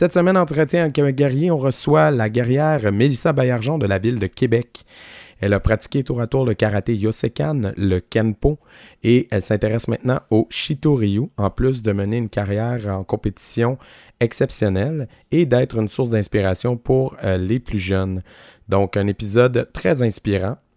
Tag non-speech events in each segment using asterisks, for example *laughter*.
Cette semaine, entretien avec un guerrier, on reçoit la guerrière Mélissa Baillargeon de la ville de Québec. Elle a pratiqué tour à tour le karaté Yosekan, le Kenpo, et elle s'intéresse maintenant au Shitoryu, en plus de mener une carrière en compétition exceptionnelle et d'être une source d'inspiration pour euh, les plus jeunes. Donc, un épisode très inspirant.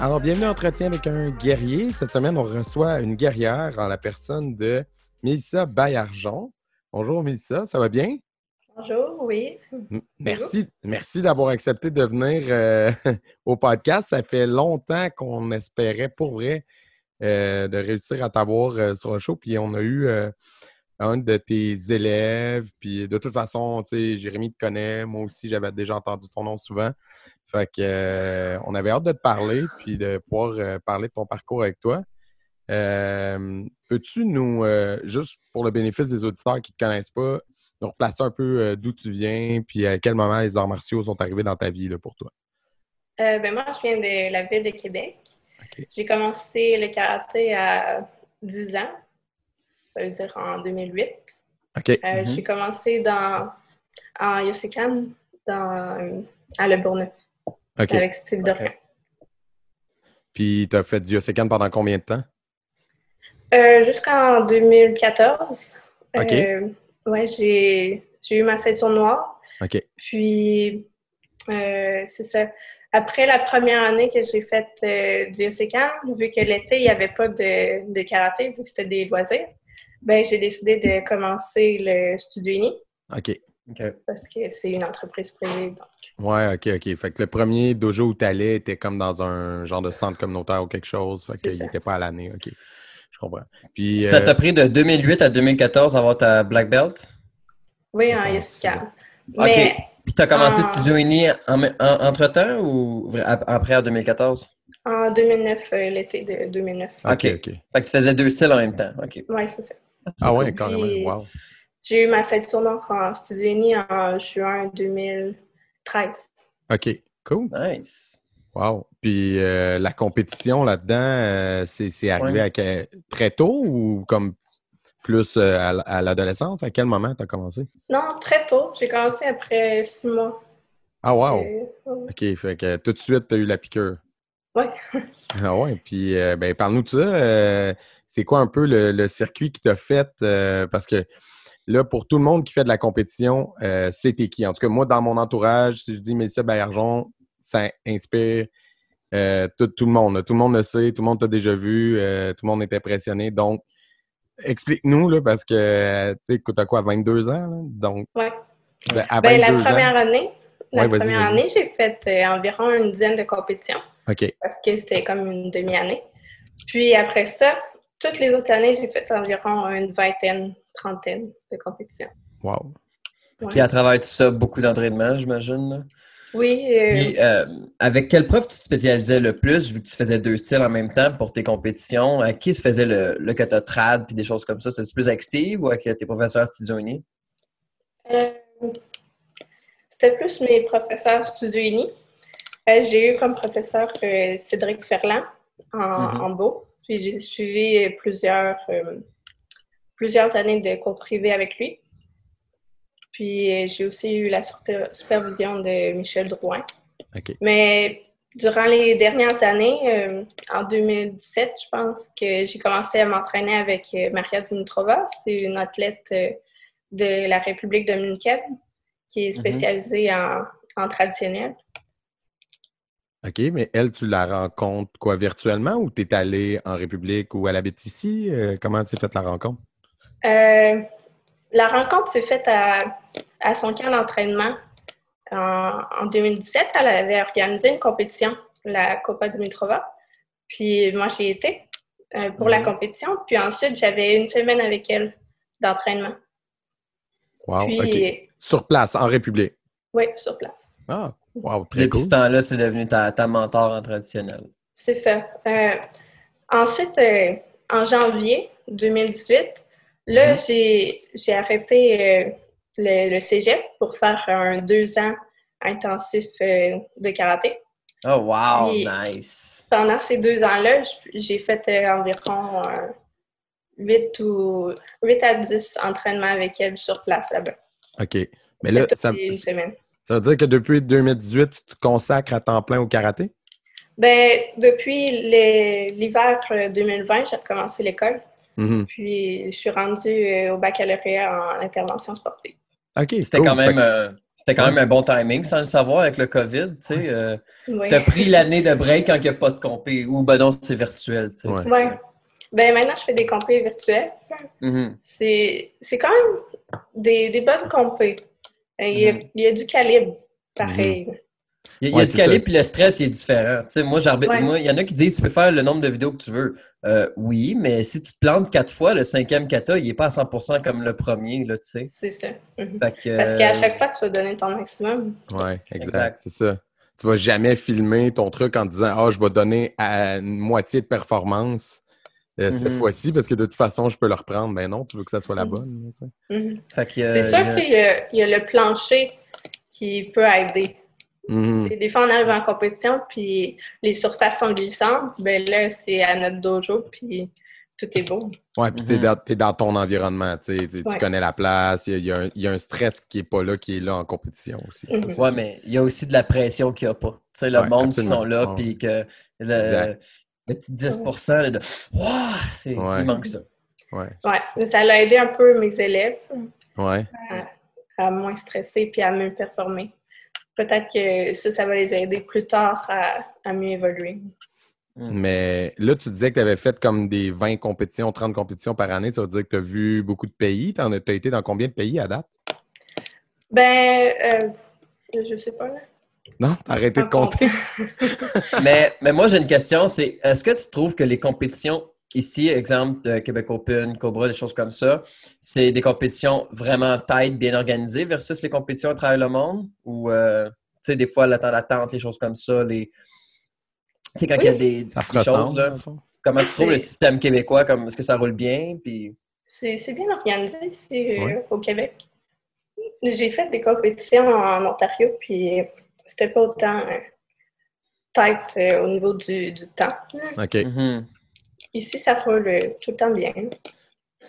Alors, bienvenue à Entretien avec un guerrier. Cette semaine, on reçoit une guerrière en la personne de Mélissa Baillargeon. Bonjour Mélissa, ça va bien? Bonjour, oui. Merci, merci d'avoir accepté de venir euh, *laughs* au podcast. Ça fait longtemps qu'on espérait pour vrai euh, de réussir à t'avoir euh, sur le show. Puis on a eu un de tes élèves. Puis de toute façon, tu sais, Jérémy te connaît. Moi aussi, j'avais déjà entendu ton nom souvent. Fait que euh, on avait hâte de te parler puis de pouvoir euh, parler de ton parcours avec toi. Euh, Peux-tu nous, juste pour le bénéfice des auditeurs qui ne te connaissent pas, nous replacer un peu d'où tu viens, puis à quel moment les arts martiaux sont arrivés dans ta vie là, pour toi? Ben moi, je viens de la ville de Québec. J'ai commencé le karaté à 10 ans. Ça veut dire en 2008. OK. Euh, Mhm. J'ai commencé dans, en Yosekan, dans, à Le Bourneuf, Avec Steve Dorcin. Puis tu as fait du Yosekan pendant combien de temps? Euh, Jusqu'en 2014. OK. Euh, ouais, j'ai eu ma ceinture noire. OK. Puis, euh, c'est ça. Après la première année que j'ai fait du Yosekan, vu que l'été, il n'y avait pas de, de karaté, vu que c'était des loisirs, ben, j'ai décidé de commencer le Studio Uni OK. Parce que c'est une entreprise privée. Donc. Ouais, OK, OK. Fait que le premier dojo où tu allais était comme dans un genre de centre communautaire ou quelque chose. Fait qu'il n'était pas à l'année. OK. Je comprends. Puis. Ça euh, t'a pris de 2008 à 2014 à avoir ta black belt? Oui, en Yosekan. OK. Mais Puis t'as commencé Ah. Studio Uni en, en- entre-temps ou après en 2014? en 2009, euh, l'été de 2009. OK, OK. OK. Fait que tu faisais deux styles en même temps. OK. Oui, c'est ça. Ah ouais, cool. carrément. Puis- Wow. J'ai eu ma ceinture noire en Studio Uni en juin 2013. OK. Cool. Nice. Wow. Puis euh, la compétition là-dedans, euh, c'est c'est arrivé Ouais. à que- très tôt ou comme plus euh, à, l'adolescence? À quel moment tu as commencé? Non, très tôt. J'ai commencé après six mois. Ah, wow. Ouais. OK. Fait que tout de suite, tu as eu la piqûre. Ouais. *laughs* Ah ouais. Puis, euh, ben, parle-nous de ça. Euh, c'est quoi un peu le, le circuit qui t'a fait? euh, parce que là, pour tout le monde qui fait de la compétition, euh, c'était qui? En tout cas, moi, dans mon entourage, si je dis Mélissa Baillargeon, ça inspire euh, tout, tout le monde. Tout le monde le sait, tout le monde t'a déjà vu, euh, tout le monde est impressionné. Donc, explique-nous, là, parce que, tu sais, t'as quoi, 22 ans? là? Donc, Ouais. ben, Ben, la 22 ans. première année, la Ouais, première année, j'ai fait euh, environ une dizaine de compétitions OK. parce que c'était comme une demi-année. Puis après ça, toutes les autres années, j'ai fait environ une vingtaine, trentaine de compétitions. Wow. Ouais. Puis à travers tout ça, beaucoup d'entraînement, j'imagine. là. Oui, euh, Puis euh, avec quelle prof tu te spécialisais le plus, vu que tu faisais deux styles en même temps pour tes compétitions? À qui se faisait le, le kata trad puis des choses comme ça? C'était plus avec Steve ou avec tes professeurs Studio Uni? euh, c'était plus mes professeurs Studio Uni. Euh, j'ai eu comme professeur euh, Cédric Ferland en, Mhm. en beau. Puis j'ai suivi euh, plusieurs, euh, plusieurs années de cours privés avec lui. Puis euh, j'ai aussi eu la super- supervision de Michel Drouin. Mais durant les dernières années, euh, en 2017, je pense que j'ai commencé à m'entraîner avec euh, Maria Dimitrova. C'est une athlète euh, de la République dominicaine qui est spécialisée en, en traditionnel. OK, mais elle, tu la rencontres quoi, virtuellement ou tu es allé en République ou elle habite ici? Euh, comment tu fait la rencontre? Euh, la rencontre s'est faite à, à son camp d'entraînement en, en 2017. Elle avait organisé une compétition, la Copa Dimitrova. Puis moi, j'y étais euh, pour la Mhm. compétition. Puis ensuite, j'avais une semaine avec elle d'entraînement. Wow, Puis. Sur place, en République. oui, sur place. Ah, Wow, très Depuis cool. ce temps-là, c'est devenu ta, ta mentor en traditionnel. C'est ça. Euh, ensuite, euh, en janvier 2018, là, Mhm. j'ai j'ai arrêté euh, le, le cégep pour faire un deux ans intensif euh, de karaté. Oh, wow, nice. Pendant ces deux ans-là, j'ai fait euh, environ euh, 8, ou, 8 à 10 entraînements avec elle sur place là-bas. OK. Mais là, ça, ça veut dire que depuis 2018, tu te consacres à temps plein au karaté? Ben, depuis l'hiver euh, 2020, j'ai recommencé l'école. Mhm. Puis, je suis rendue euh, au baccalauréat en intervention sportive. OK. C'était cool. quand même, Fait euh, c'était quand même un bon timing, sans le savoir, avec le COVID. Tu sais, euh, Oui. t'as pris l'année de break quand il n'y a pas de compé. Ou ben non, c'est virtuel. tu sais. Ouais. Ouais. Ben, maintenant, je fais des compés virtuels. Mhm. C'est c'est quand même des, des bonnes compés. Il y, a, Mhm. il y a du calibre, pareil. Il y a, y du calibre, puis le stress, il est différent. Tu sais, moi, j'arbitre- Ouais. moi, il y en a qui disent tu peux faire le nombre de vidéos que tu veux. Euh, oui, mais si tu te plantes quatre fois, le cinquième kata, il n'est pas à 100% comme le premier, là, tu sais. C'est ça. Mhm. Fait que, Parce qu'à euh, chaque fois, tu vas donner ton maximum. Ouais, exact. C'est ça. Tu vas jamais filmer ton truc en disant Ah, je vais donner à une moitié de performance euh, cette Mhm. fois-ci parce que de toute façon, je peux le reprendre. Ben non, tu veux que ça soit la Mhm. bonne. Mhm. C'est sûr qu'il y a le plancher qui peut aider. Mhm. Des fois, on arrive en compétition, puis les surfaces sont glissantes. Ben là, c'est à notre dojo, puis tout est beau. Ouais, puis t'es Mhm. dans, t'es dans ton environnement. Tu, sais, tu- tu connais la place. Il y a, y un- il y a un stress qui n'est pas là, qui est là en compétition aussi. Mhm. sûr. mais il y a aussi de la pression qu'il n'y a pas. Tu sais, le Ouais, monde qui sont là, puis que le, petit 10% là, de c'est Ouais. Il manque ça. Ouais. Ouais, mais ça l'a aidé un peu mes élèves Ouais. à moins stresser puis à mieux performer. Peut-être que ça, ça va les aider plus tard à, à mieux évoluer. Mm. Mais là, tu disais que tu avais fait comme des 20 compétitions, 30 compétitions par année. Ça veut dire que tu as vu beaucoup de pays. Tu as été dans combien de pays à date? Ben, euh, je sais pas. Là. Non? T'as arrêté de Un compter? *laughs* mais, mais moi, j'ai une question, c'est est-ce que tu trouves que les compétitions ici, exemple de Québec Open, Cobra, des choses comme ça, c'est des compétitions vraiment tight, bien organisées versus les compétitions à travers le monde? Ou, euh, tu sais, des fois, le temps d'attente, les choses comme ça, les... C'est quand il y a des, choses, là. Comment tu trouves le système québécois? Comme, est-ce que ça roule bien? Puis... C'est c'est bien organisé ici euh, au Québec. J'ai fait des compétitions en Ontario, puis c'était pas autant euh, tight euh, au niveau du, du temps. OK. Mhm. Ici, ça roule tout le temps bien.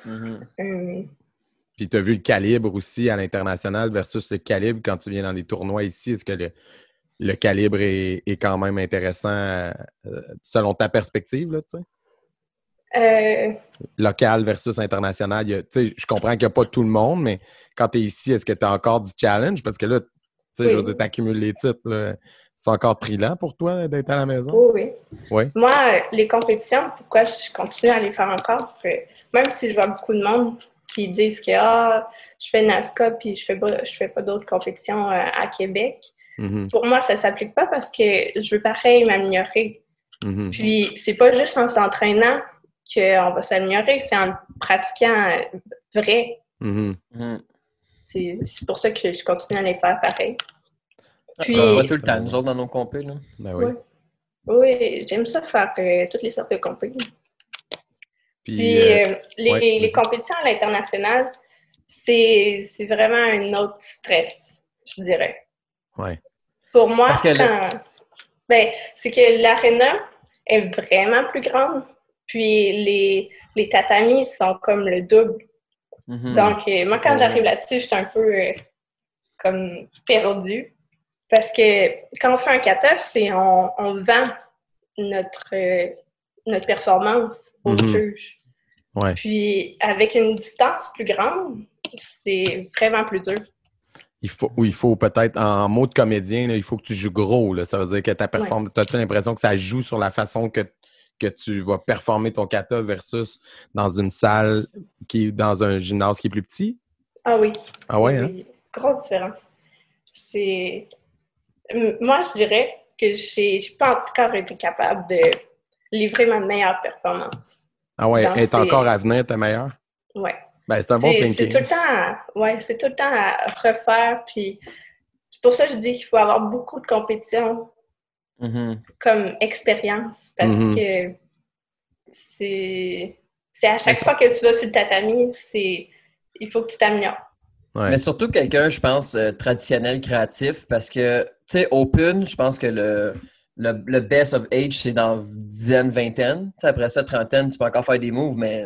Mhm. Euh, Puis tu as vu le calibre aussi à l'international versus le calibre quand tu viens dans des tournois ici? Est-ce que le, le calibre est, est quand même intéressant euh, selon ta perspective, là, tu sais? euh, Local versus international. tu sais, je comprends qu'il n'y a pas tout le monde, mais quand tu es ici, est-ce que tu as encore du challenge? Parce que là, tu sais, Oui. je veux dire, tu accumules les titres. là. C'est encore trillant pour toi d'être à la maison? oui, oui. Oui. Moi, les compétitions, pourquoi je continue à les faire encore? Même si je vois beaucoup de monde qui disent que ah, je fais NASCA puis je fais pas, je fais pas d'autres compétitions euh, à Québec. Mhm, Pour moi, ça s'applique pas parce que je veux pareil m'améliorer. mhm. Puis c'est pas juste en s'entraînant qu'on va s'améliorer, c'est en pratiquant euh, vrai. Mhm. Mhm. C'est c'est pour ça que je continue à les faire pareil. Puis- On va tout le temps, nous autres, dans nos compés. Là. Ben oui. Oui, j'aime ça faire euh, toutes les sortes de compétitions. Puis, Puis euh, euh, les, ouais, les compétitions à l'international, c'est c'est vraiment un autre stress, je dirais. ouais. Pour moi, Parce que le- quand- ben, c'est que l'aréna est vraiment plus grande, puis les, les tatamis sont comme le double. Mhm. Donc, moi, quand j'arrive là-dessus, je suis un peu euh, comme perdue. Parce que quand on fait un kata, c'est on, on vend notre, euh, notre performance au Mhm. juge. Ouais. Puis, avec une distance plus grande, c'est vraiment plus dur. Il faut, oui, il faut peut-être, en mot de comédien, là, il faut que tu joues gros. Là. Ça veut dire que ta performance, tu as l'impression que ça joue sur la façon que, que tu vas performer ton kata versus dans une salle qui est dans un gymnase qui est plus petit? Ah oui. Ah ouais, hein? Grosse différence. C'est. Moi, je dirais que j'ai j'ai pas encore été capable de livrer ma meilleure performance. Ah ouais, Dans est ces- encore à venir ta meilleure? Ouais. Ben, c'est un bon C'est- thinking. C'est tout le temps, à- ouais, c'est tout le temps à refaire, puis c'est pour ça que je dis qu'il faut avoir beaucoup de compétition Mhm. comme expérience parce Mhm. que c'est c'est à chaque ça- fois que tu vas sur le tatami, c'est il faut que tu t'améliores. Ouais. Mais surtout quelqu'un, je pense, euh, traditionnel, créatif, parce que, tu sais, Open, je pense que le, le, le best of age, c'est dans dizaine, vingtaine. Après ça, trentaine, tu peux encore faire des moves, mais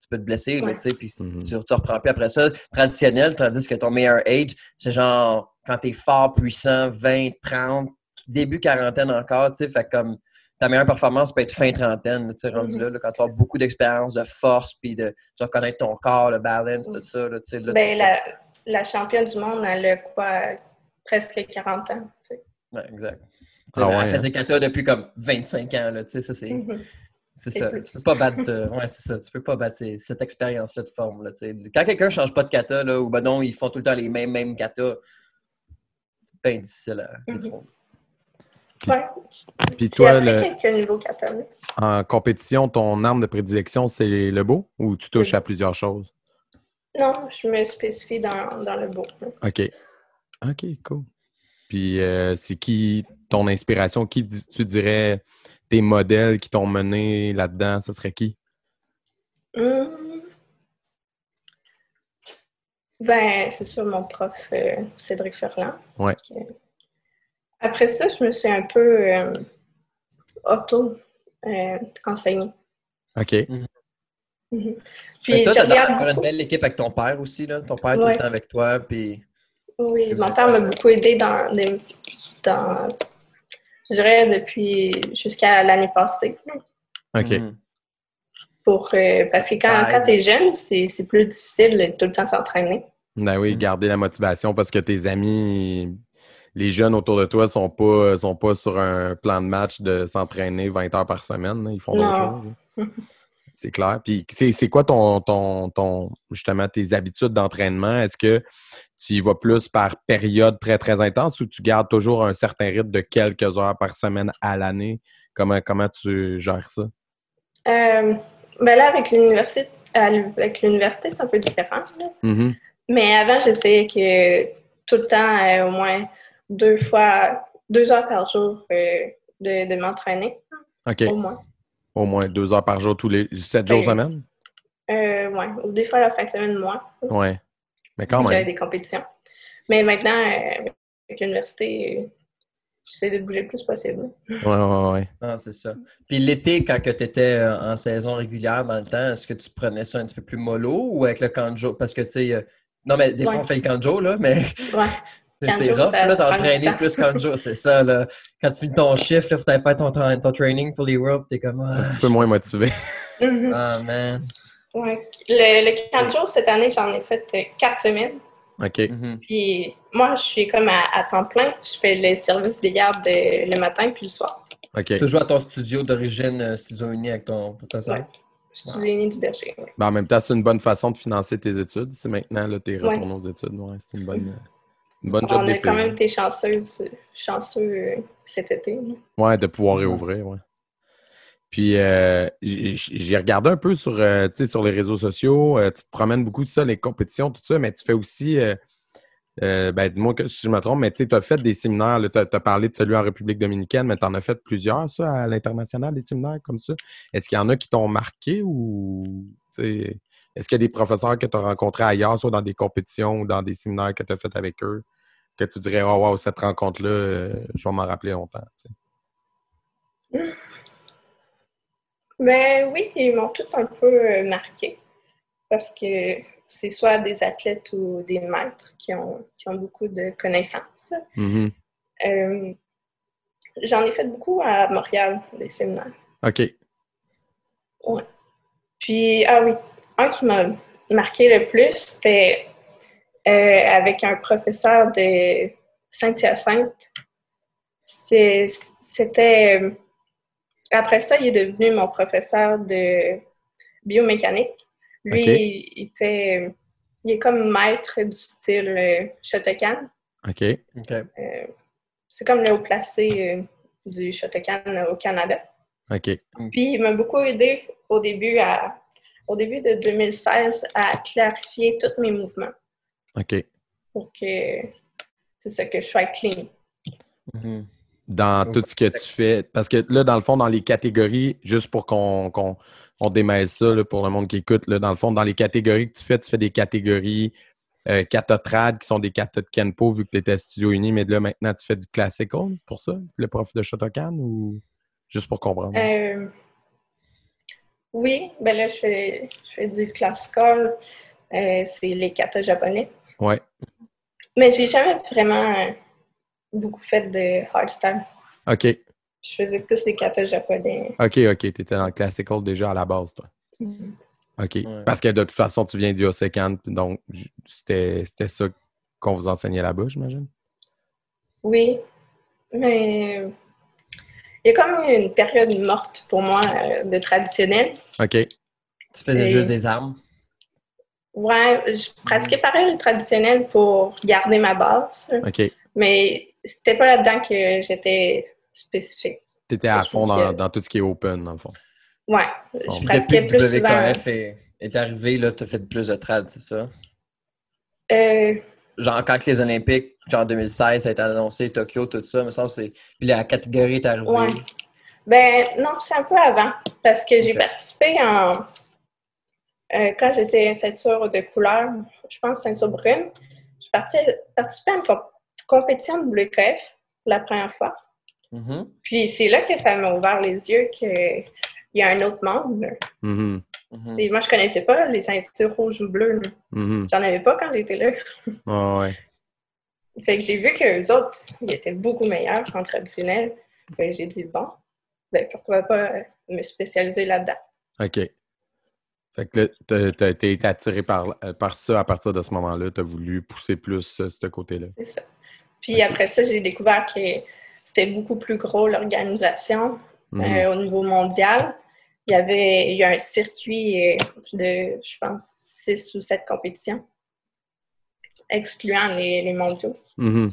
tu peux te blesser, Ouais. tu sais, puis Mhm. tu, tu reprends plus après ça. Traditionnel, tandis que ton meilleur age, c'est genre quand t'es fort, puissant, 20, 30, début quarantaine encore, tu sais, fait comme ta meilleure performance peut être fin trentaine, tu sais, rendu Mhm. là, là, quand tu as beaucoup d'expérience, de force, puis de, tu vas connaître ton corps, le balance, tout ça, là, tu sais, là, Ben, la, la championne du monde, elle a quoi, presque 40 ans. Fait. Ouais, exact. Ah Elle ouais, faisait kata depuis comme 25 ans, là, tu sais, ça c'est... Mhm. C'est ça. plus. Tu peux pas battre. euh, ouais, c'est ça. Tu peux pas battre cette expérience-là de forme. Là, tu sais. Quand quelqu'un change pas de kata, là, ou ben non, ils font tout le temps les mêmes, mêmes kata, c'est bien difficile à Mhm. détrôner. Ouais. Puis Puis toi, après le- quelques niveaux katana. en compétition, ton arme de prédilection, c'est le beau ou tu touches Oui. à plusieurs choses? Non, je me spécifie dans, dans le beau. OK. OK, cool. Puis euh, c'est qui ton inspiration? Qui tu dirais tes modèles qui t'ont mené là-dedans? Ce serait qui? Hum. Ben, c'est sûr, mon prof, euh, Cédric Ferland. Ouais. Après ça, je me suis un peu euh, auto-enseignée. OK. Puis, Mais toi, regarde faire une belle équipe avec ton père aussi. Là. Ton père est tout le temps avec toi. Puis... Oui, mon père m'a beaucoup aidé dans, dans je dirais, depuis jusqu'à l'année passée. OK. Mhm. Pour, euh, parce que quand, quand tu es jeune, c'est c'est plus difficile de tout le temps s'entraîner. Ben oui, Mhm. garder la motivation parce que tes amis, les jeunes autour de toi sont pas, sont pas sur un plan de match de s'entraîner 20 heures par semaine. là. Ils font d'autres choses. hein. *laughs* C'est clair. Puis c'est c'est quoi ton, ton, ton, justement, tes habitudes d'entraînement? Est-ce que tu y vas plus par période très, très intense ou tu gardes toujours un certain rythme de quelques heures par semaine à l'année? Comment, comment tu gères ça? Euh, ben là, avec l'université, avec l'université, c'est un peu différent. là. Mhm. Mais avant, j'essayais que tout le temps, euh, au moins deux fois, deux heures par jour euh, de, de m'entraîner, OK. au moins. Au moins deux heures par jour, tous les sept jours Ben, semaine? Euh, ouais. Ou des fois, la fin de semaine, moins. Ouais. Mais quand Puis j'avais même. des compétitions. Mais maintenant, euh, avec l'université, euh, j'essaie de bouger le plus possible. Ouais, ouais, ouais. Ah, c'est ça. Puis l'été, quand tu étais en saison régulière dans le temps, est-ce que tu prenais ça un petit peu plus mollo ou avec le canjo? Parce que, tu sais, euh, non, mais des fois, Ouais. on fait le canjo, là, mais Ouais. C'est rough, là, temps. plus canjo. C'est ça, là. Quand tu finis ton chiffre, là, faut aller faire ton, tra- ton training pour les Worlds, t'es comme... Ah, Un petit peu moins motivé. Mhm. Ah, man. Ouais. Le, le canjo, cette année, j'en ai fait euh, quatre semaines. OK. Mhm. Puis moi, je suis comme à, à temps plein. Je fais le service des gardes euh, le matin puis le soir. OK. Toujours à ton studio d'origine, euh, Studio Uni avec ton professeur? Ouais. Je suis l'aîné du berger. ouais. Ben, en même temps, c'est une bonne façon de financer tes études. Si maintenant, là, t'es Ouais. retourné aux études, ouais, c'est une bonne, une bonne job On a quand même été chanceux, chanceux euh, cet été. là. Ouais, de pouvoir réouvrir, ouais. Puis, euh, j'ai regardé un peu sur, euh, tu sais, sur les réseaux sociaux. euh, tu te promènes beaucoup de ça, les compétitions, tout ça, mais tu fais aussi, euh, euh, ben, dis-moi que si je me trompe, mais tu as fait des séminaires. Tu as, parlé de celui en République dominicaine, mais tu en as fait plusieurs, ça, à l'international, des séminaires comme ça. Est-ce qu'il y en a qui t'ont marqué ou, tu sais, est-ce qu'il y a des professeurs que tu as rencontrés ailleurs, soit dans des compétitions ou dans des séminaires que tu as fait avec eux, que tu dirais, oh, wow, cette rencontre-là, euh, je vais m'en rappeler longtemps, tu sais? Ben oui, ils m'ont tout un peu euh, marqué parce que c'est soit des athlètes ou des maîtres qui ont, qui ont beaucoup de connaissances. Mhm. Euh, J'en ai fait beaucoup à Montréal, des séminaires. OK. Puis, ah oui, un qui m'a marqué le plus, c'était euh, avec un professeur de Saint-Hyacinthe. C'était. euh, Après ça, il est devenu mon professeur de biomécanique. Lui, il, il fait. Il est comme maître du style euh, Shotokan. OK. OK. Euh, c'est comme le haut placé euh, du Shotokan au Canada. OK. Puis il m'a beaucoup aidé au début à au début de 2016 à clarifier tous mes mouvements OK. pour que c'est ça, que je sois clean. Mhm. dans tout ce que tu fais. Parce que là, dans le fond, dans les catégories, juste pour qu'on on démêle ça là, pour le monde qui écoute, là, dans le fond, dans les catégories que tu fais, tu fais des catégories euh, qui sont des kata de Kenpo vu que tu étais à Studio Uni, mais là, maintenant, tu fais du classical pour ça, le prof de Shotokan ou juste pour comprendre? Euh, oui, ben là, je fais, je fais du classical. euh, c'est les katas japonais. Ouais. Mais j'ai jamais vraiment beaucoup fait de hardstyle. OK. Je faisais plus les katas japonais. OK, OK. Tu étais dans le classical déjà à la base, toi. OK. Ouais. Parce que de toute façon, tu viens du Osekan, donc j- c'était c'était ça qu'on vous enseignait là-bas, j'imagine? Oui, mais il y a comme une période morte pour moi euh, de traditionnel. OK. Tu faisais Et- juste des armes? Ouais, je pratiquais pareil le traditionnel pour garder ma base, OK. mais c'était pas là-dedans que j'étais spécifique. Tu étais à fond dans, dans tout ce qui est open, dans le fond. Ouais, je Puis depuis pratiquais que plus souvent. WKF est, est arrivé, là, tu as fait plus de trad, c'est ça? Euh, Genre, quand que les Olympiques, genre 2016, ça a été annoncé, Tokyo, tout ça, me semble, c'est. Puis la catégorie est arrivée. Ouais. Ben non, c'est un peu avant, parce que j'ai participé en... euh, quand j'étais ceinture de couleur, je pense ceinture brune, j'ai parti- participé à une comp- compétition de WKF pour la première fois. Mhm. Puis c'est là que ça m'a ouvert les yeux qu'il y a un autre monde. Mhm. Mhm. Et moi, je connaissais pas les ceintures rouges ou bleues. J'en avais pas quand j'étais là. Ah ouais. Fait que j'ai vu qu'eux autres, ils étaient beaucoup meilleurs en traditionnel. Fait que j'ai dit, bon, ben pourquoi pas euh, me spécialiser là-dedans. OK. Fait que là, t'as- t'as t'as été attiré par, euh, par ça à partir de ce moment-là. Tu as voulu pousser plus euh, ce côté-là. C'est ça. Puis après ça, j'ai découvert que c'était beaucoup plus gros l'organisation Mhm. euh, au niveau mondial. Il y avait il y a un circuit de, je pense, six ou sept compétitions, excluant les, les mondiaux. Mhm.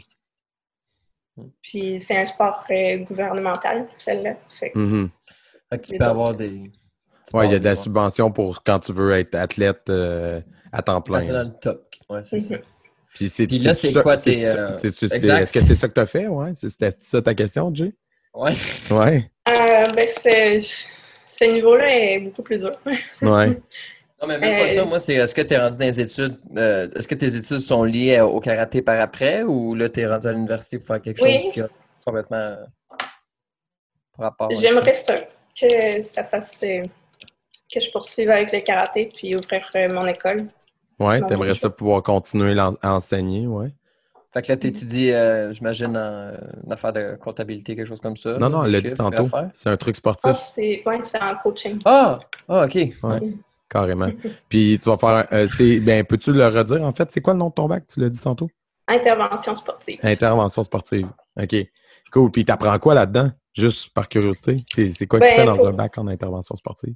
Puis c'est un sport euh, gouvernemental, celle-là. Fait que- Mhm. Fait que tu peux avoir des. Ouais, peux il y a de la subvention pour quand tu veux être athlète euh, à temps plein. dans le top. Ouais, c'est ça. Puis, c'est, Puis là, c'est quoi c'est- tes, euh. Est-ce que c'est ça que tu as fait? Ouais? C'était ça ta question, Jay? Ouais. Ouais. Euh, ben, c'est- ce niveau-là est beaucoup plus dur. Ouais. *laughs* Non, mais même pas Euh, ça. Moi, c'est est-ce que tu es rendu dans les études? euh, est-ce que tes études sont liées au karaté par après ou là, tu es rendu à l'université pour faire quelque Oui. chose qui a complètement par rapport J'aimerais ça, que ça fasse euh, que je poursuive avec le karaté puis ouvrir euh, mon école. Ouais, Non, t'aimerais ça pouvoir continuer à enseigner, ouais. Fait que là, tu étudies, j'imagine, en une affaire de comptabilité, quelque chose comme ça. Non, non, elle l'a dit tantôt. C'est un truc Ah, sportif, c'est ouais, c'est en coaching. Ah! Ah, OK. Ouais. Carrément. *laughs* Puis tu vas faire. euh, c'est, ben, peux-tu le redire, en fait? C'est quoi le nom de ton bac? Tu l'as dit tantôt? Intervention sportive. Intervention sportive. OK. Cool. Puis t'apprends quoi là-dedans? Juste par curiosité? C'est, c'est quoi que tu Ben, fais dans pour- un bac en intervention sportive?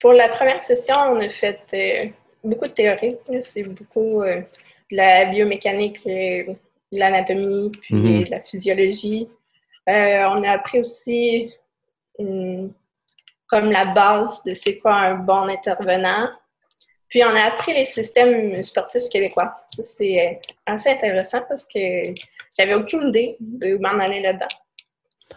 Pour la première session, on a fait euh, beaucoup de théorie. C'est beaucoup euh, de la biomécanique, euh, de l'anatomie, puis Mhm. de la physiologie. On a appris aussi comme la base de c'est quoi un bon intervenant. Puis on a appris les systèmes sportifs québécois. Ça, c'est euh, assez intéressant parce que j'avais aucune idée de m'en aller là-dedans.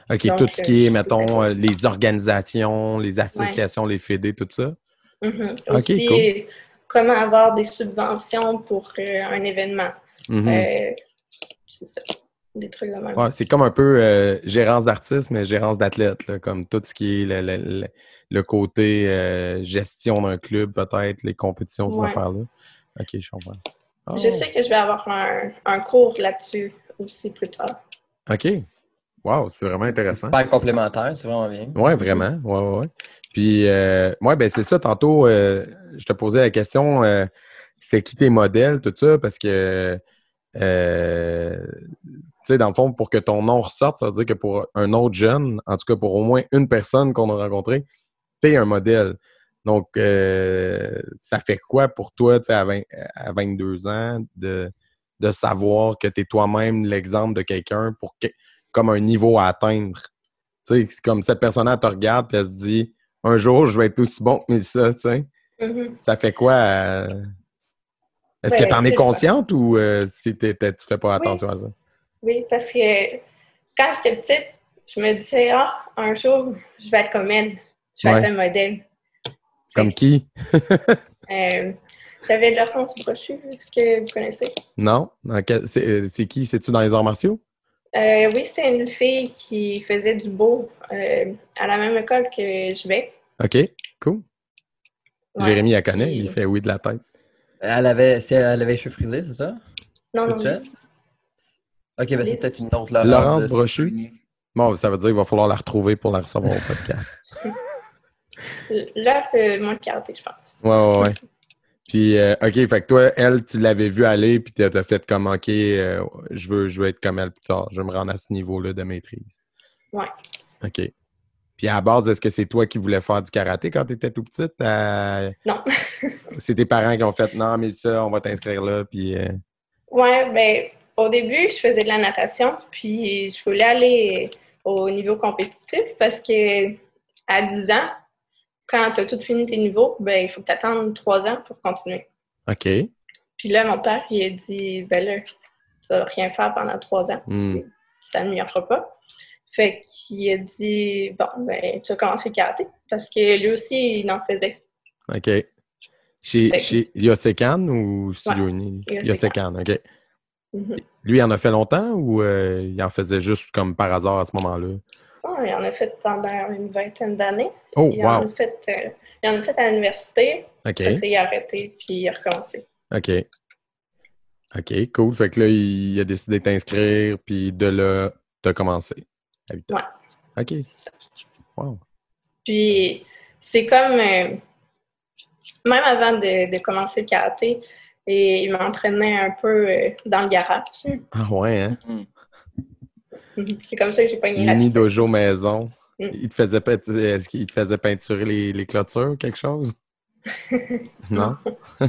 OK. Donc, tout ce qui euh, est, mettons, c'est euh, les organisations, les associations, les fédés, tout ça. Mhm. Ok, Aussi, cool. euh, comment avoir des subventions pour euh, un événement. Mhm. Euh, c'est ça. Des trucs de même. Ouais, c'est comme un peu euh, gérance d'artiste, mais gérance d'athlète, comme tout ce qui est le, le- le- le côté euh, gestion d'un club, peut-être, les compétitions, ces Ouais. affaires-là. OK, je comprends. Oh, Je sais que je vais avoir un, un cours là-dessus aussi plus tard. OK. Wow, c'est vraiment C'est intéressant. super complémentaire, c'est vraiment bien. Oui, vraiment. Ouais, ouais, ouais. Puis, euh, ouais, ben c'est ça. Tantôt, euh, je te posais la question, euh, c'était qui tes modèles, tout ça, parce que, euh, sais, dans le fond, pour que ton nom ressorte, ça veut dire que pour un autre jeune, en tout cas pour au moins une personne qu'on a rencontrée, t'es un modèle. Donc, euh, ça fait quoi pour toi, tu sais, à, 20 à 22 ans, de, de savoir que tu es toi-même l'exemple de quelqu'un pour que- comme un niveau à atteindre? Tu sais, comme cette personne-là te regarde et elle se dit un jour, je vais être aussi bon que ça, tu sais. Mhm. Ça fait quoi? euh, Est-ce Ben, que tu en es consciente ou euh, si tu fais pas Oui. attention à ça? Oui, parce que quand j'étais petite, je me disais, ah, un jour, je vais être comme elle. Je vais Ouais. être un modèle. Comme qui? *laughs* Euh, J'avais Laurence Brochu, est-ce que vous connaissez? Non? C'est euh, c'est qui? C'est-tu dans les arts martiaux? Euh, oui, c'était une fille qui faisait du beau euh, à la même école que je vais. OK, cool. Ouais. Jérémy, elle connaît, il fait oui de la tête. Elle avait, elle avait les cheveux frisés, c'est ça? Non, non, Peux-tu non. Ok, ben c'est peut-être une autre Laurence. Laurence Brochu? Bon, ça veut dire qu'il va falloir la retrouver pour la recevoir au podcast. *laughs* Là, elle fait moins de karaté, je pense. Ouais, ouais, ouais. Puis, euh, OK, fait que toi, elle, tu l'avais vue aller, puis t'as t'as fait comme, OK, euh, je, veux, je veux être comme elle plus tard. Je veux me rendre à ce niveau-là de maîtrise. Ouais. OK. Puis, à la base, est-ce que c'est toi qui voulais faire du karaté quand tu étais tout petite? Euh, Non. c'est tes parents qui ont fait, non, mais ça, on va t'inscrire là, puis... euh, Ouais, ben, au début, je faisais de la natation, puis je voulais aller au niveau compétitif parce que à 10 ans, quand tu as tout fini tes niveaux, ben, il faut que tu attendes 3 ans pour continuer. OK. Puis là, mon père, il a dit, ben là, tu vas rien faire pendant 3 ans. Hmm. Tu t'amélioreras pas. Fait qu'il a dit, bon, ben, tu vas commencer le karaté. Parce que lui aussi, il en faisait. OK. Chez, que- chez Yosekan ou Studio Ouais, Uni? Yosekan, OK. Mhm. Lui, il en a fait longtemps ou euh, il en faisait juste comme par hasard à ce moment-là? Bon, il en a fait pendant une vingtaine d'années. Oh, Il, en wow! a fait, euh, il en a fait à l'université. OK, il a arrêté, puis il a recommencé. OK. OK, cool. Fait que là, il a décidé de t'inscrire, puis de là, de commencer. à huit ans. Ouais. OK. Wow. Puis c'est comme, euh, même avant de, de commencer le karaté, et il m'entraînait un peu euh, dans le garage. Ah ouais, hein? C'est comme ça que j'ai pogné la Mini dojo maison. Mm. Il te faisait Est-ce qu'il te faisait peinturer les, les clôtures ou quelque chose? *laughs* non? *laughs*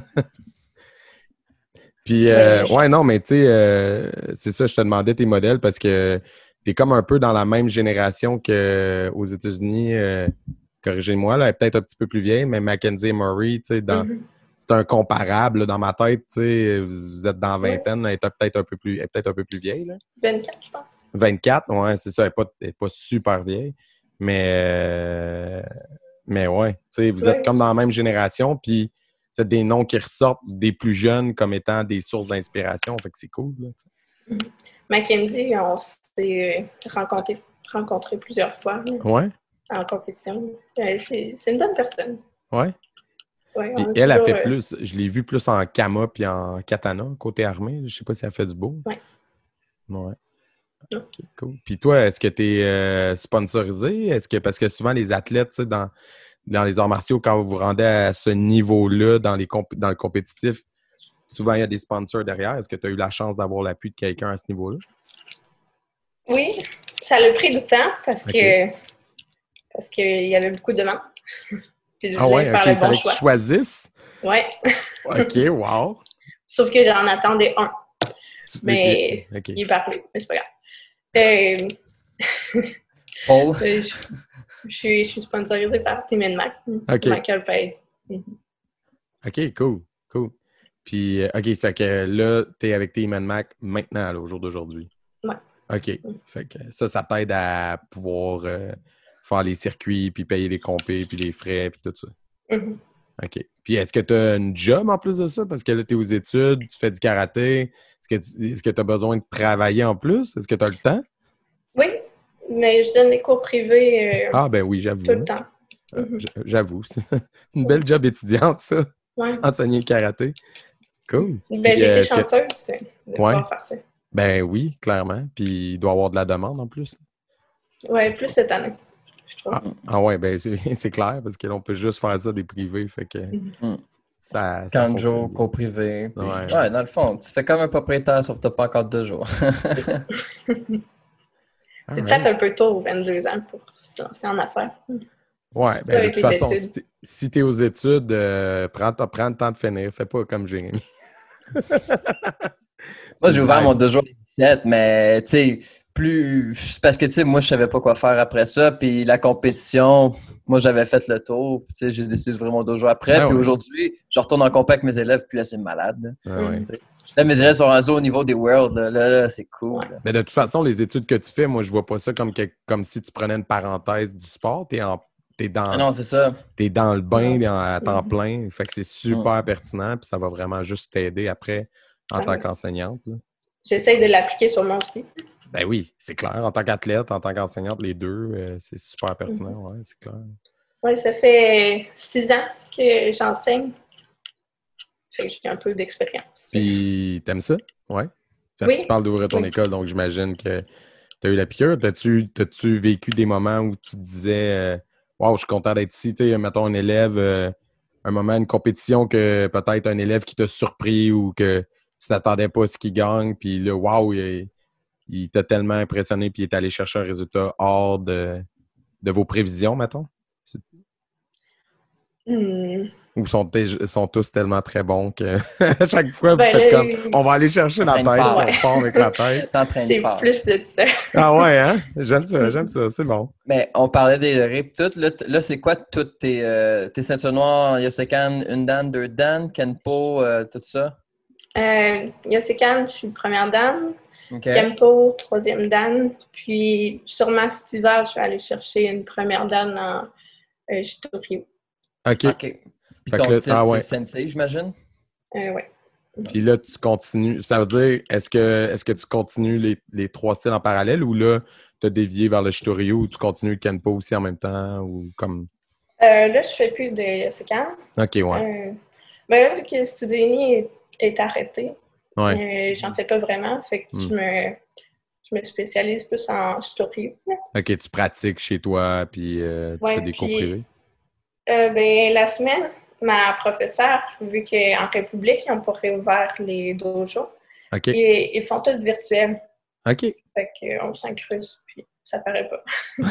Puis, euh, Ouais, je- ouais, non, mais tu sais, euh, c'est ça, je te demandais tes modèles parce que tu es comme un peu dans la même génération qu'aux États-Unis. euh, Corrigez-moi, là, elle est peut-être un petit peu plus vieille, mais Mackenzie et Murray, tu sais, dans, Mhm. C'est un comparable là, dans ma tête, vous êtes dans vingtaine, elle est peut-être un peu plus, elle est peut-être un peu plus vieille, là. 24, je pense. 24, ouais, c'est ça, elle n'est pas, super vieille. Mais, euh, mais ouais, vous Ouais. êtes comme dans la même génération, puis c'est des noms qui ressortent des plus jeunes comme étant des sources d'inspiration, fait que c'est cool. Là, sais. Mackenzie, on s'est euh, rencontrés rencontré plusieurs fois là, ouais, en compétition. Euh, C'est c'est une bonne personne. ouais. Ouais, elle a fait euh, plus, je l'ai vu plus en kama puis en katana, côté armé. Je sais pas si elle fait du beau. Ouais. Ouais. Ok, cool. Puis toi, est-ce que tu es sponsorisé? Est-ce que parce que souvent les athlètes, tu sais, dans, dans les arts martiaux, quand vous vous rendez à ce niveau-là dans, les comp- dans le compétitif, souvent il y a des sponsors derrière. Est-ce que tu as eu la chance d'avoir l'appui de quelqu'un à ce niveau-là? Oui, ça a pris du temps parce que parce qu'il y avait beaucoup de demandes. *laughs* Puis je Ah ouais, faire ok, le il bon fallait que tu choisisses? Ouais. OK, *laughs* wow. Sauf que j'en attendais un. Mais il est parlé, mais c'est pas grave. Euh, Paul? *laughs* euh, je, je suis, je suis sponsorisée par Tim Mac, Ok. Michael Page. OK, cool, cool. Puis, euh, OK, ça fait que là, tu es avec tes Man Mac maintenant, là, au jour d'aujourd'hui. Ouais. OK. Fait que ça, ça t'aide à pouvoir euh, faire les circuits, puis payer les compés, puis les frais, puis tout ça. Mhm. OK. Puis, est-ce que tu as une job en plus de ça? Parce que là, tu es aux études, tu fais du karaté. Est-ce que tu as besoin de travailler en plus? Est-ce que tu as le temps? Oui, mais je donne des cours privés euh, Ah, ben oui, j'avoue. tout le temps. Euh, Mhm. J'avoue. C'est *laughs* une belle job étudiante, ça, Ouais. enseigner karaté. Cool. Ben, j'ai euh, été que- chanceuse euh, de Ouais. pouvoir faire ça. Ben oui, clairement. Puis il doit y avoir de la demande en plus. Ouais, plus cette année, je trouve. Ah, ah ouais, ben *laughs* c'est clair, parce que là, on peut juste faire ça des privés. Fait que Mhm. ça. ça 40 jours, fonctionne cours privé. puis- Ouais. Ouais. dans le fond, tu fais comme un propriétaire, sauf que t'as pas encore deux jours. *laughs* C'est Alright. peut-être un peu tôt, 22 ans, pour se lancer en affaires. Ouais, ben de toute façon, études. si tu es aux études, euh, prends, prends le temps de finir. Fais pas comme Jérémy. Moi, j'ai ouvert mon deux jours le 17, mais tu sais, plus. c'est Parce que tu sais, moi, je savais pas quoi faire après ça. Puis la compétition, moi, j'avais fait le tour. puis, Tu sais, j'ai décidé d'ouvrir mon dojo après. Ah puis ouais. aujourd'hui, je retourne en compé avec mes élèves, puis là, c'est malade. Ah. Là, mes élèves sont rendus au niveau des Worlds. Là, là, là, c'est cool. là. Mais de toute façon, les études que tu fais, moi, je vois pas ça comme, que- comme si tu prenais une parenthèse du sport. Tu es, dans, Ah non, c'est ça. t'es dans le bain à temps plein. Fait que c'est super Mm. pertinent. Puis ça va vraiment juste t'aider après en tant qu'enseignante. Là. J'essaie de l'appliquer sur moi aussi. Ben oui, c'est clair. En tant qu'athlète, en tant qu'enseignante, les deux, euh, c'est super pertinent. Ouais, c'est clair. Oui, ça fait six ans que j'enseigne. Fait que j'ai un peu d'expérience. Puis, t'aimes ça? Ouais. Parce que Oui. tu parles d'ouvrir ton Oui. école, donc j'imagine que tu as eu la piqûre. T'as-tu t'as-tu vécu des moments où tu te disais euh, Waouh, je suis content d'être ici? Tu sais, mettons un élève, euh, un moment, une compétition que peut-être un élève qui t'a surpris ou que tu t'attendais pas à ce qu'il gagne, puis là, waouh, il, il t'a tellement impressionné, puis il est allé chercher un résultat hors de, de vos prévisions, mettons? Hmm. Ou sont, sont tous tellement très bons que *laughs* à chaque fois, vous Ben faites là, comme on va aller chercher la tête, fort. on part avec la tête. *laughs* C'est plus de ça. *laughs* Ah ouais, hein? J'aime ça, j'aime ça, c'est bon. Mais on parlait des rips toutes. Là, là, c'est quoi toutes tes, euh, tes ceintures noires, Yosekan, une dan, deux dan, Kenpo, euh, tout ça? Euh, Yosekan, je suis première dame. OK. Kempo, troisième dan. Puis sûrement cet hiver, je vais aller chercher une première dan en euh, Shitoryu. OK. OK. Puis Fait ton titre, ah ouais. c'est Sensei, j'imagine? Euh, ouais. Puis là, tu continues. Ça veut dire, est-ce que, est-ce que tu continues les, les trois styles en parallèle ou là, tu as dévié vers le Shitoryu ou tu continues le Kenpo aussi en même temps ou comme? Euh, là, je fais plus de Yosekan. OK, ouais. Euh, ben là, vu que Studeni est, est arrêté, Ouais. euh, j'en fais pas vraiment. Fait que je, Hmm. me, je me spécialise plus en Shitoryu. OK, tu pratiques chez toi puis euh, tu Ouais, fais des cours privés? Euh, ben, la semaine, ma professeure, vu qu'en République, ils n'ont pas réouvert les dojos, ils, ils font tout virtuel. OK. Fait qu'on s'incruste, puis ça paraît pas. *laughs*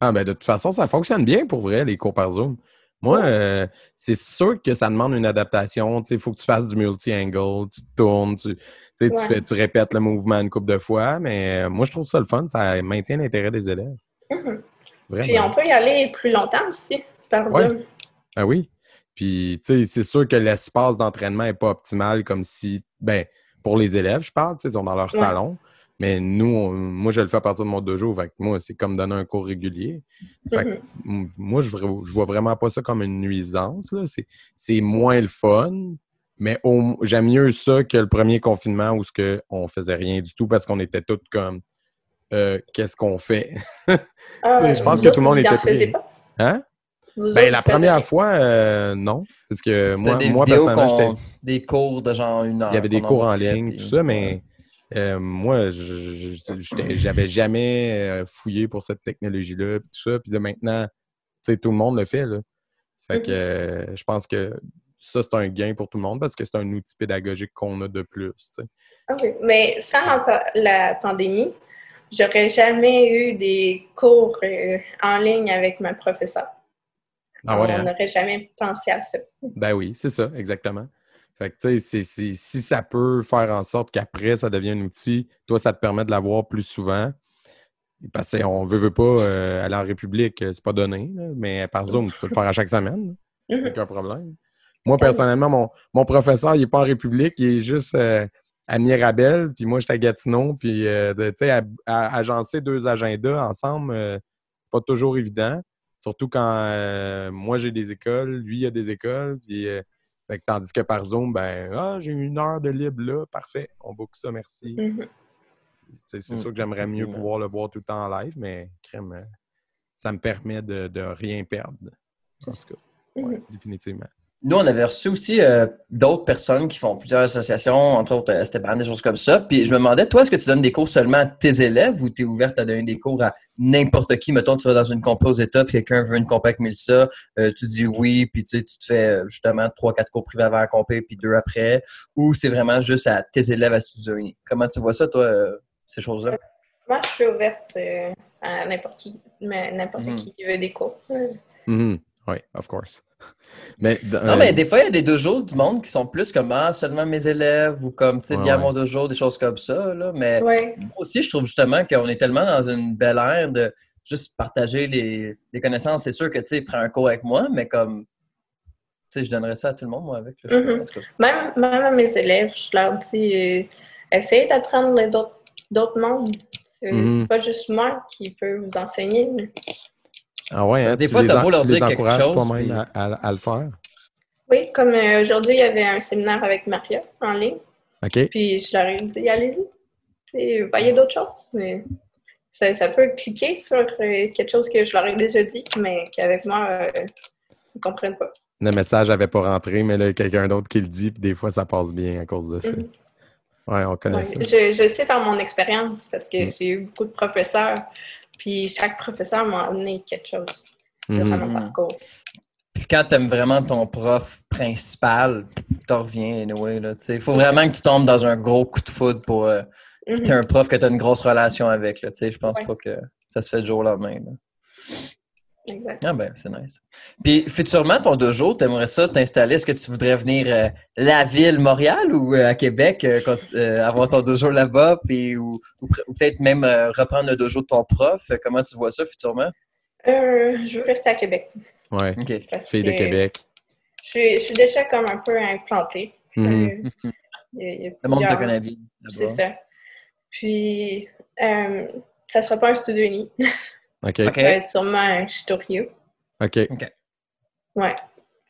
Ah, ben de toute façon, ça fonctionne bien pour vrai, les cours par Zoom. Moi, euh, c'est sûr que ça demande une adaptation. Il faut que tu fasses du multi-angle, tu tournes, tu, tu sais, tu Ouais. fais, tu répètes le mouvement une couple de fois, mais euh, moi, je trouve ça le fun. Ça maintient l'intérêt des élèves. Mhm. Vraiment. Puis on peut y aller plus longtemps aussi, par Ouais. Zoom. Ah oui. Puis, tu sais, c'est sûr que l'espace d'entraînement n'est pas optimal comme si, ben, pour les élèves, je parle, tu sais, ils sont dans leur Ouais. salon. Mais nous, on- moi, je le fais à partir de mon dojo. Fait que moi, c'est comme donner un cours régulier. Fait que Mhm. m- moi, je, je vois vraiment pas ça comme une nuisance. là. C'est, c'est moins le fun, mais au- j'aime mieux ça que le premier confinement où ce que on faisait rien du tout parce qu'on était tous comme euh, qu'est-ce qu'on fait? *laughs* Ah, je pense que tout le monde était pris. pas? Hein? Vous Ben, la première fois, euh, non. Parce que C'était moi, des moi personnellement, j'étais- des cours de genre une heure. il y avait des cours en ligne, puis- tout ça, mais euh, moi, j'avais jamais euh, fouillé pour cette technologie-là, puis tout ça. Puis là, maintenant, tout le monde le fait, là. Ça fait que euh, je pense que ça, c'est un gain pour tout le monde parce que c'est un outil pédagogique qu'on a de plus. OK. Mais sans la pandémie, j'aurais jamais eu des cours euh, en ligne avec ma professeure. Ah ouais, On hein? n'aurait jamais pensé à ça. Ben oui, c'est ça, exactement. Fait que, tu sais, si ça peut faire en sorte qu'après, ça devient un outil, toi, ça te permet de l'avoir plus souvent. Parce qu'on veut, veut pas euh, aller en République, euh, c'est pas donné, là, mais par Zoom, tu peux le faire à chaque semaine, là, *laughs* Mhm. aucun problème. Moi, personnellement, mon, mon professeur, il est pas en République, il est juste euh, à Mirabel, puis moi, j'étais à Gatineau, puis, euh, tu sais, à, à- agencer deux agendas ensemble, c'est pas toujours évident. Surtout quand moi, j'ai des écoles, lui, il a des écoles, puis... fait que tandis que par Zoom, ben, ah, j'ai une heure de libre là, parfait, on book ça, merci. Mhm. Sais, C'est Mm, sûr que j'aimerais mieux pouvoir le voir tout le temps en live, mais crème, euh, ça me permet de, de rien perdre. En tout cas, ouais, Mhm. définitivement. Nous, on avait reçu aussi euh, d'autres personnes qui font plusieurs associations, entre autres euh, Esteban, des choses comme ça. Puis je me demandais, toi, est-ce que tu donnes des cours seulement à tes élèves ou tu es ouverte à donner des cours à n'importe qui? Mettons, tu vas dans une compo aux États, puis quelqu'un veut une compo avec Mélissa, euh, tu dis oui, puis tu sais, tu te fais euh, justement trois, quatre cours privés avant la compé, puis deux après. Ou c'est vraiment juste à tes élèves à Studio Uni? Comment tu vois ça, toi, euh, ces choses-là? Moi, je suis ouverte euh, à n'importe qui, mais n'importe Mhm. qui qui veut des cours. Ouais. Oui, of course. Mais, Non, euh, mais des fois, il y a des dojos du monde qui sont plus comme ah, seulement mes élèves ou comme, tu sais, Ouais, viens à mon dojo, des choses comme ça. Là. Mais Ouais. moi aussi, je trouve justement qu'on est tellement dans une belle ère de juste partager les, les connaissances. C'est sûr que, tu sais, prends un cours avec moi, mais comme sais, je donnerais ça à tout le monde, moi, avec. Mhm. cas. Même, même à mes élèves, je leur dis euh, essayez d'apprendre les d'autres d'autres mondes. C'est Mhm. c'est pas juste moi qui peux vous enseigner. mais- Ah ouais, hein, des tu fois, les t'as beau leur dire quelque chose, puis- à, à- à le faire. Oui, comme euh, aujourd'hui, il y avait un séminaire avec Maria en ligne. OK? Puis je leur ai dit allez-y. Tu sais, Voyez d'autres choses. Mais ça, ça peut cliquer sur euh, quelque chose que je leur ai déjà dit, mais qu'avec moi, euh, ils ne comprennent pas. Le message n'avait pas rentré, mais là, il y a quelqu'un d'autre qui le dit, puis des fois, ça passe bien à cause de ça. Mhm. Ouais, on connaît Ouais, ça. je, je sais par mon expérience parce que Mm. j'ai eu beaucoup de professeurs. Puis chaque professeur m'a amené quelque chose durant Mhm. mon parcours. Puis quand t'aimes vraiment ton prof principal, t'en reviens, anyway, là, tu sais. Il faut vraiment que tu tombes dans un gros coup de foudre pour... euh, Mhm. T'es un prof que tu as une grosse relation avec. Là, tu sais, je pense Ouais. pas que ça se fait du jour au lendemain. là. Exact. Ah ben, c'est nice. Puis futurement, ton dojo, tu aimerais ça t'installer? Est-ce que tu voudrais venir euh, la ville Montréal ou euh, à Québec, euh, euh, avoir ton dojo là-bas, puis ou, ou pr- ou peut-être même euh, reprendre le dojo de ton prof? Comment tu vois ça futurement? Euh, je veux rester à Québec. Ouais, OK. parce fille de Québec. Je suis, je suis déjà comme un peu implantée. Mhm. Euh, *laughs* il y a- il y a Le monde te connaît bien. C'est ça. Puis, euh, ça sera pas un studio uni. *laughs* OK. OK. Ça va être sûrement un Shitorio. OK. Ouais.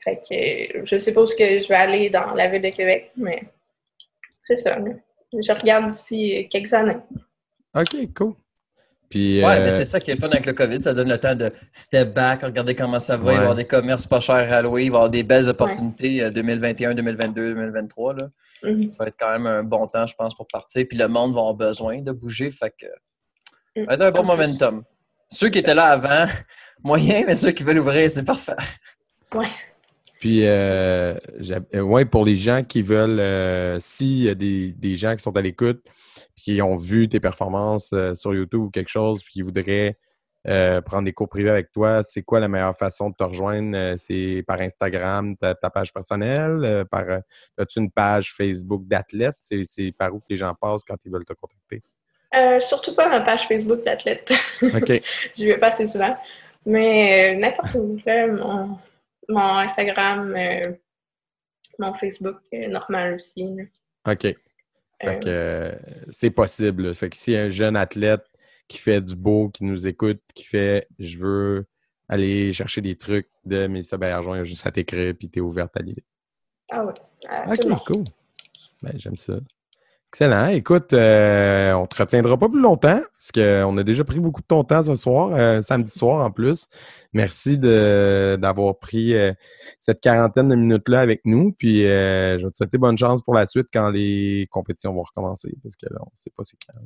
Fait que euh, je sais pas où que je vais aller dans la ville de Québec, mais c'est ça. Je regarde d'ici euh, quelques années. OK, cool. Puis, Ouais, euh, mais c'est ça qui est le fun avec le COVID. Ça donne le temps de step back, regarder comment ça va. Il va y Ouais. avoir des commerces pas chers à louer. Il va y avoir des belles opportunités euh, 2021, 2022, 2023. Là. Mhm. Ça va être quand même un bon temps, je pense, pour partir. Puis le monde va avoir besoin de bouger. Fait que Mm. ça va être un bon momentum. Ceux qui étaient là avant, *laughs* moyen, mais ceux qui veulent ouvrir, c'est parfait. Puis, euh, euh, ouais, pour les gens qui veulent, euh, s'il y a des, des gens qui sont à l'écoute, qui ont vu tes performances euh, sur YouTube ou quelque chose, puis qui voudraient euh, prendre des cours privés avec toi, c'est quoi la meilleure façon de te rejoindre? C'est par Instagram, ta, ta page personnelle? par, as-tu une page Facebook d'athlète? C'est, c'est par où que les gens passent quand ils veulent te contacter? Euh, surtout pas ma page Facebook d'athlète. OK. *laughs* je vais pas assez souvent. Mais euh, n'importe où. là, mon, mon Instagram, euh, mon Facebook, normal aussi. là. OK. Fait que c'est possible. Fait que si un jeune athlète qui fait du beau, qui nous écoute, qui fait je veux aller chercher des trucs de Mélissa Bergeron, il y a juste à t'écrire puis t'es ouverte à l'idée. Ah oui. OK, cool. Ben, j'aime ça. Excellent. Écoute, euh, on te retiendra pas plus longtemps parce qu'on a déjà pris beaucoup de ton temps ce soir, euh, samedi soir en plus. Merci d'avoir pris euh, cette quarantaine de minutes-là avec nous. Puis je vais te souhaiter bonne chance pour la suite quand les compétitions vont recommencer parce que là, on ne sait pas c'est quand.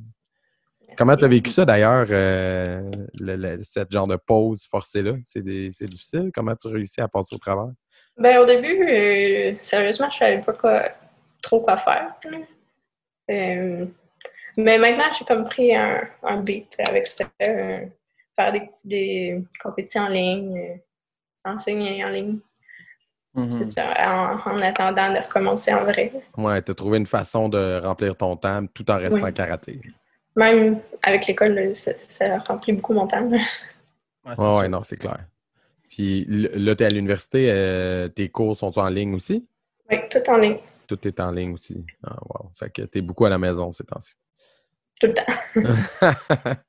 Comment tu as vécu ça d'ailleurs, le, le- cette genre de pause forcée-là? C'est difficile? Comment tu réussis à passer au travers? Ben, au début, sérieusement, je savais pas trop quoi faire. Euh, mais maintenant, j'ai comme pris un, un beat avec ça. euh, faire des, des compétitions en ligne, euh, enseigner en ligne. Mhm. C'est ça, en, en attendant de recommencer en vrai. Ouais, tu as trouvé une façon de remplir ton temps tout en restant Oui. karaté. Même avec l'école, ça, ça remplit beaucoup mon temps. Ouais, c'est Ouais, non, c'est clair. Puis là, tu es à l'université, euh, tes cours sont en ligne aussi? Oui, tout en ligne, Tout est en ligne aussi. Ah, wow. Fait que tu es beaucoup à la maison ces temps-ci. tout le temps. *laughs*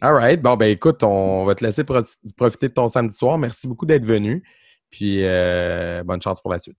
All right. Bon, ben écoute, on va te laisser pro- profiter de ton samedi soir. Merci beaucoup d'être venu. Puis euh, bonne chance pour la suite.